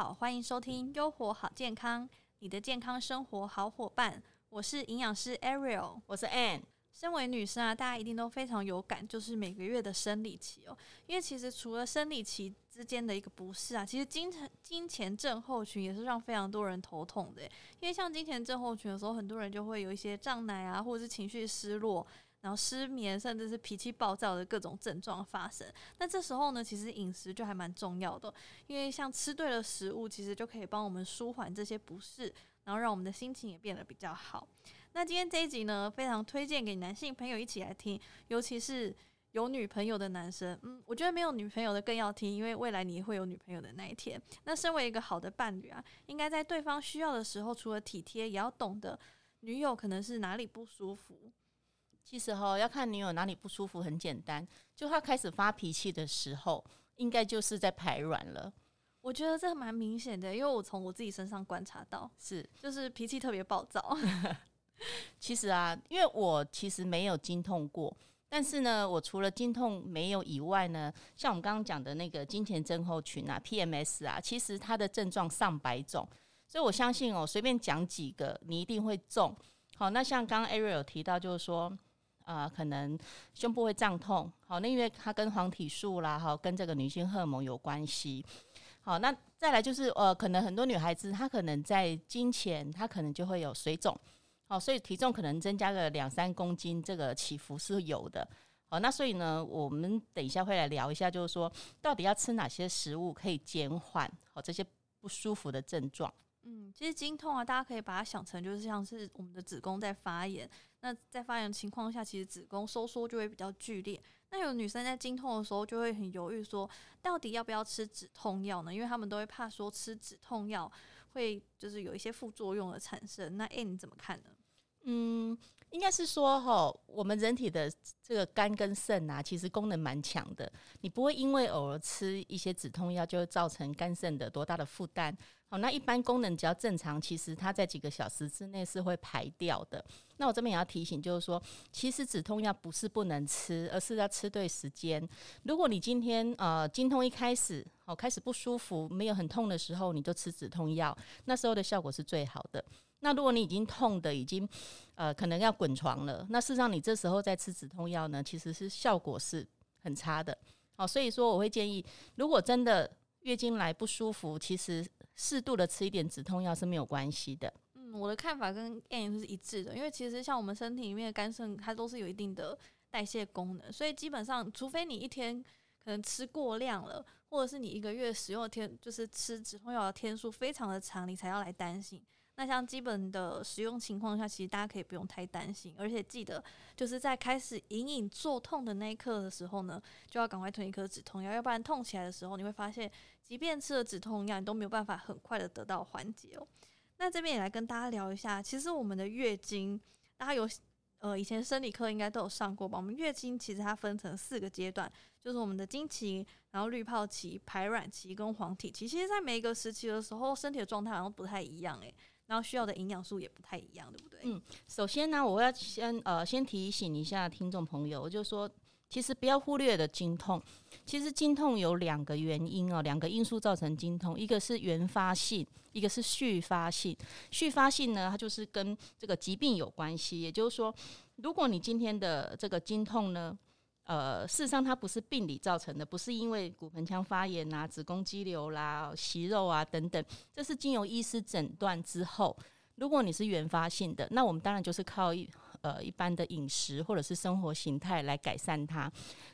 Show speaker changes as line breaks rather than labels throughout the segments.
好，欢迎收听《优活好健康》，你的健康生活好伙伴。我是营养师 Ariel，
我是 Ann。
身为女生啊，大家一定都非常有感，就是每个月的生理期哦。因为其实除了生理期之间的一个不适啊，其实金钱金钱症候群也是让非常多人头痛的。因为像金钱症候群的时候，很多人就会有一些胀奶啊，或者是情绪失落。然后失眠，甚至是脾气暴躁的各种症状发生。那这时候呢，其实饮食就还蛮重要的，因为像吃对了食物，其实就可以帮我们舒缓这些不适，然后让我们的心情也变得比较好。那今天这一集呢，非常推荐给男性朋友一起来听，尤其是有女朋友的男生。嗯，我觉得没有女朋友的更要听，因为未来你会有女朋友的那一天。那身为一个好的伴侣啊，应该在对方需要的时候，除了体贴，也要懂得女友可能是哪里不舒服。
其实哈，要看女友哪里不舒服，很简单，就她开始发脾气的时候，应该就是在排卵了。
我觉得这蛮明显的，因为我从我自己身上观察到，
是
就是脾气特别暴躁。
其实啊，因为我其实没有经痛过，但是呢，我除了经痛没有以外呢，像我们刚刚讲的那个金钱症候群啊、PMS 啊，其实它的症状上百种，所以我相信哦，随便讲几个，你一定会中。好，那像刚刚 Ariel 提到，就是说。啊，可能胸部会胀痛，好，那因为它跟黄体素啦，哈，跟这个女性荷尔蒙有关系。好，那再来就是呃，可能很多女孩子她可能在经前，她可能就会有水肿，好，所以体重可能增加个两三公斤，这个起伏是有的。好，那所以呢，我们等一下会来聊一下，就是说到底要吃哪些食物可以减缓好这些不舒服的症状。
嗯，其实经痛啊，大家可以把它想成就是像是我们的子宫在发炎。那在发炎情况下，其实子宫收缩就会比较剧烈。那有女生在经痛的时候就会很犹豫，说到底要不要吃止痛药呢？因为他们都会怕说吃止痛药会就是有一些副作用的产生。那诶，你怎么看呢？
嗯，应该是说哈，我们人体的这个肝跟肾啊，其实功能蛮强的。你不会因为偶尔吃一些止痛药，就造成肝肾的多大的负担。好，那一般功能只要正常，其实它在几个小时之内是会排掉的。那我这边也要提醒，就是说，其实止痛药不是不能吃，而是要吃对时间。如果你今天呃经痛一开始，好开始不舒服，没有很痛的时候，你就吃止痛药，那时候的效果是最好的。那如果你已经痛的已经，呃，可能要滚床了，那事实上你这时候再吃止痛药呢，其实是效果是很差的。好，所以说我会建议，如果真的月经来不舒服，其实适度的吃一点止痛药是没有关系的。
嗯，我的看法跟 a n 是一致的，因为其实像我们身体里面的肝肾，它都是有一定的代谢功能，所以基本上，除非你一天可能吃过量了，或者是你一个月使用的天，就是吃止痛药的天数非常的长，你才要来担心。那像基本的使用情况下，其实大家可以不用太担心，而且记得就是在开始隐隐作痛的那一刻的时候呢，就要赶快吞一颗止痛药，要不然痛起来的时候，你会发现，即便吃了止痛药，你都没有办法很快的得到缓解哦。那这边也来跟大家聊一下，其实我们的月经，大家有呃以前生理课应该都有上过吧？我们月经其实它分成四个阶段，就是我们的经期，然后滤泡期、排卵期跟黄体期。其实，在每一个时期的时候，身体的状态好像不太一样诶。然后需要的营养素也不太一样，对不对？
嗯，首先呢，我要先呃先提醒一下听众朋友，我就说，其实不要忽略的经痛。其实经痛有两个原因哦，两个因素造成经痛，一个是原发性，一个是续发性。续发性呢，它就是跟这个疾病有关系。也就是说，如果你今天的这个经痛呢，呃，事实上它不是病理造成的，不是因为骨盆腔发炎啊、子宫肌瘤啦、息肉啊等等，这是经由医师诊断之后，如果你是原发性的，那我们当然就是靠一呃一般的饮食或者是生活形态来改善它。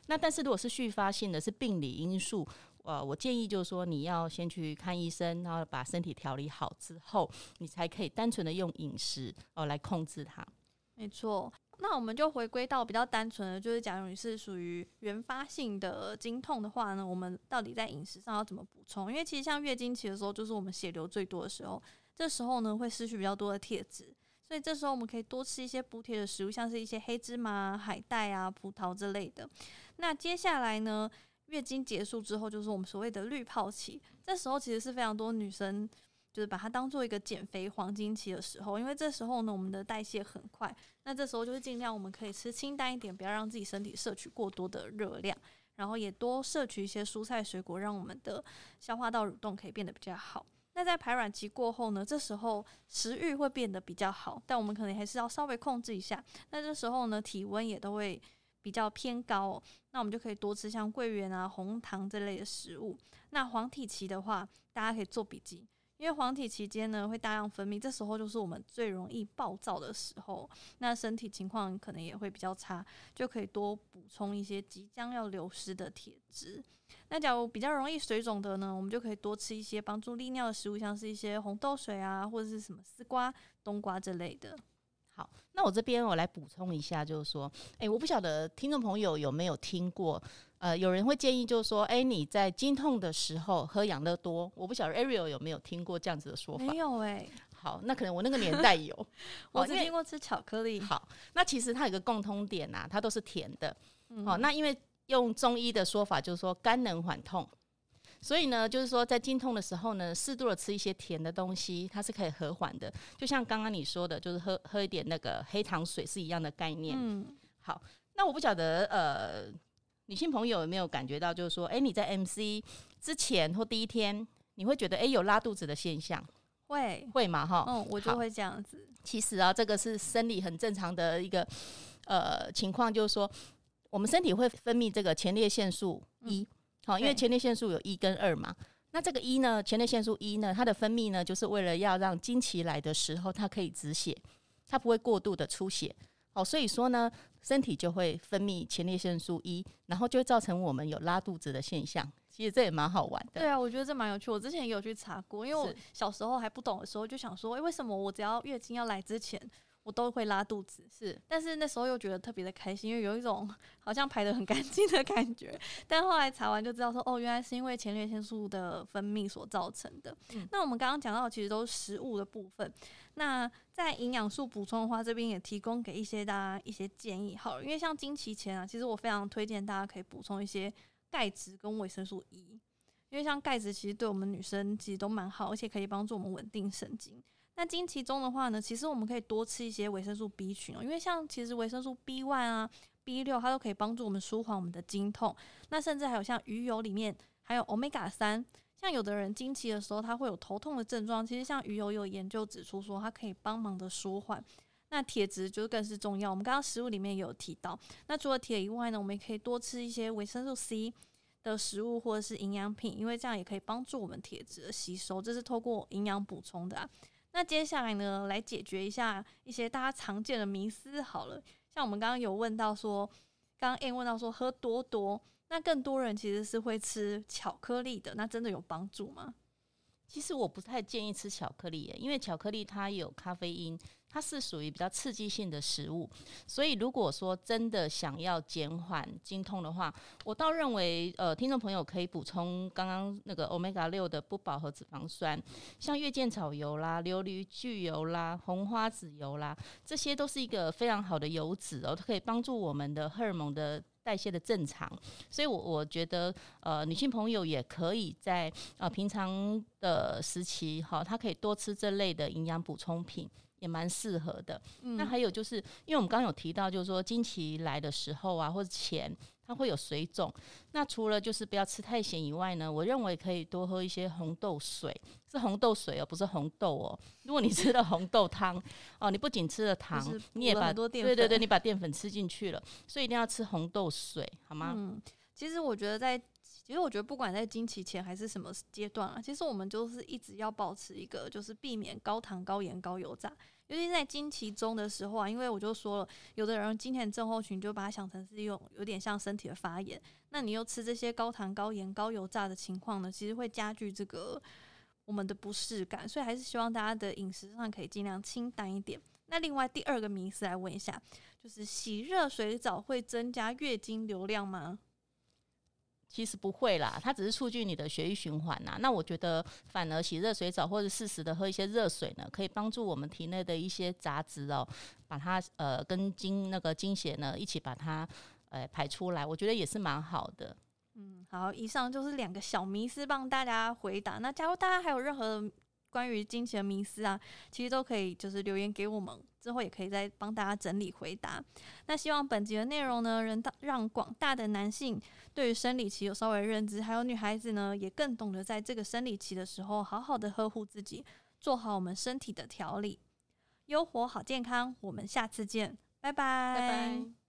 那但是如果是续发性的，是病理因素，呃，我建议就是说你要先去看医生，然后把身体调理好之后，你才可以单纯的用饮食哦来控制它。
没错。那我们就回归到比较单纯的，就是假如你是属于原发性的经痛的话呢，我们到底在饮食上要怎么补充？因为其实像月经期的时候，就是我们血流最多的时候，这时候呢会失去比较多的铁质，所以这时候我们可以多吃一些补铁的食物，像是一些黑芝麻、海带啊、葡萄之类的。那接下来呢，月经结束之后，就是我们所谓的滤泡期，这时候其实是非常多女生。就是把它当做一个减肥黄金期的时候，因为这时候呢，我们的代谢很快，那这时候就是尽量我们可以吃清淡一点，不要让自己身体摄取过多的热量，然后也多摄取一些蔬菜水果，让我们的消化道蠕动可以变得比较好。那在排卵期过后呢，这时候食欲会变得比较好，但我们可能还是要稍微控制一下。那这时候呢，体温也都会比较偏高，那我们就可以多吃像桂圆啊、红糖这类的食物。那黄体期的话，大家可以做笔记。因为黄体期间呢，会大量分泌，这时候就是我们最容易暴躁的时候，那身体情况可能也会比较差，就可以多补充一些即将要流失的铁质。那假如比较容易水肿的呢，我们就可以多吃一些帮助利尿的食物，像是一些红豆水啊，或者是什么丝瓜、冬瓜之类的。
好，那我这边我来补充一下，就是说，诶，我不晓得听众朋友有没有听过。呃，有人会建议，就是说，哎，你在经痛的时候喝养乐多。我不晓得 Ariel 有没有听过这样子的说法？
没有哎。
好，那可能我那个年代有，
我只听过吃巧克力。
好，那其实它有个共通点呐，它都是甜的。好，那因为用中医的说法，就是说肝能缓痛，所以呢，就是说在经痛的时候呢，适度的吃一些甜的东西，它是可以和缓的。就像刚刚你说的，就是喝喝一点那个黑糖水是一样的概念。嗯，好，那我不晓得呃。女性朋友有没有感觉到，就是说，哎，你在 MC 之前或第一天，你会觉得，哎，有拉肚子的现象？
会
会嘛？哈，
嗯，我就会这样子。
其实啊，这个是生理很正常的一个呃情况，就是说，我们身体会分泌这个前列腺素一，好，因为前列腺素有一跟二嘛。那这个一呢，前列腺素一呢，它的分泌呢，就是为了要让经期来的时候，它可以止血，它不会过度的出血。哦，所以说呢，身体就会分泌前列腺素一，然后就会造成我们有拉肚子的现象。其实这也蛮好玩的。
对啊，我觉得这蛮有趣。我之前也有去查过，因为我小时候还不懂的时候，就想说，哎，为什么我只要月经要来之前？我都会拉肚子，
是，
但是那时候又觉得特别的开心，因为有一种 好像排的很干净的感觉。但后来查完就知道说，哦，原来是因为前列腺素的分泌所造成的。那我们刚刚讲到，其实都是食物的部分。那在营养素补充的话，这边也提供给一些大家一些建议。好了，因为像经期前啊，其实我非常推荐大家可以补充一些钙质跟维生素 E，因为像钙质其实对我们女生其实都蛮好，而且可以帮助我们稳定神经。那经期中的话呢，其实我们可以多吃一些维生素 B 群哦，因为像其实维生素 B one 啊、B 六，它都可以帮助我们舒缓我们的经痛。那甚至还有像鱼油里面还有 Omega 三，像有的人经期的时候他会有头痛的症状，其实像鱼油有研究指出说它可以帮忙的舒缓。那铁质就更是重要，我们刚刚食物里面也有提到。那除了铁以外呢，我们也可以多吃一些维生素 C 的食物或者是营养品，因为这样也可以帮助我们铁质的吸收，这是透过营养补充的。那接下来呢，来解决一下一些大家常见的迷思。好了，像我们刚刚有问到说，刚刚 A 问到说喝多多，那更多人其实是会吃巧克力的，那真的有帮助吗？
其实我不太建议吃巧克力，因为巧克力它有咖啡因。它是属于比较刺激性的食物，所以如果说真的想要减缓经痛的话，我倒认为，呃，听众朋友可以补充刚刚那个 omega 六的不饱和脂肪酸，像月见草油啦、琉璃聚油啦、红花籽油啦，这些都是一个非常好的油脂哦，它可以帮助我们的荷尔蒙的代谢的正常。所以，我我觉得，呃，女性朋友也可以在呃平常的时期，哈，她可以多吃这类的营养补充品。也蛮适合的。那还有就是，因为我们刚刚有提到，就是说经期来的时候啊，或者前它会有水肿。那除了就是不要吃太咸以外呢，我认为可以多喝一些红豆水，是红豆水哦，不是红豆哦。如果你吃了红豆汤哦，你不仅吃了糖，你也把对对对，你把淀粉吃进去了，所以一定要吃红豆水，好吗？
嗯，其实我觉得在。其实我觉得，不管在经期前还是什么阶段啊，其实我们就是一直要保持一个，就是避免高糖、高盐、高油炸。尤其在经期中的时候啊，因为我就说了，有的人经前症候群就把它想成是用有点像身体的发炎，那你又吃这些高糖、高盐、高油炸的情况呢，其实会加剧这个我们的不适感。所以还是希望大家的饮食上可以尽量清淡一点。那另外第二个名词来问一下，就是洗热水澡会增加月经流量吗？
其实不会啦，它只是促进你的血液循环呐。那我觉得，反而洗热水澡或者适时的喝一些热水呢，可以帮助我们体内的一些杂质哦，把它呃跟经那个经血呢一起把它呃排出来。我觉得也是蛮好的。
嗯，好，以上就是两个小迷思帮大家回答。那假如大家还有任何关于金钱的迷思啊，其实都可以就是留言给我们，之后也可以再帮大家整理回答。那希望本集的内容呢，能让广大的男性对于生理期有稍微认知，还有女孩子呢，也更懂得在这个生理期的时候，好好的呵护自己，做好我们身体的调理，优活好健康。我们下次见，拜拜，
拜拜。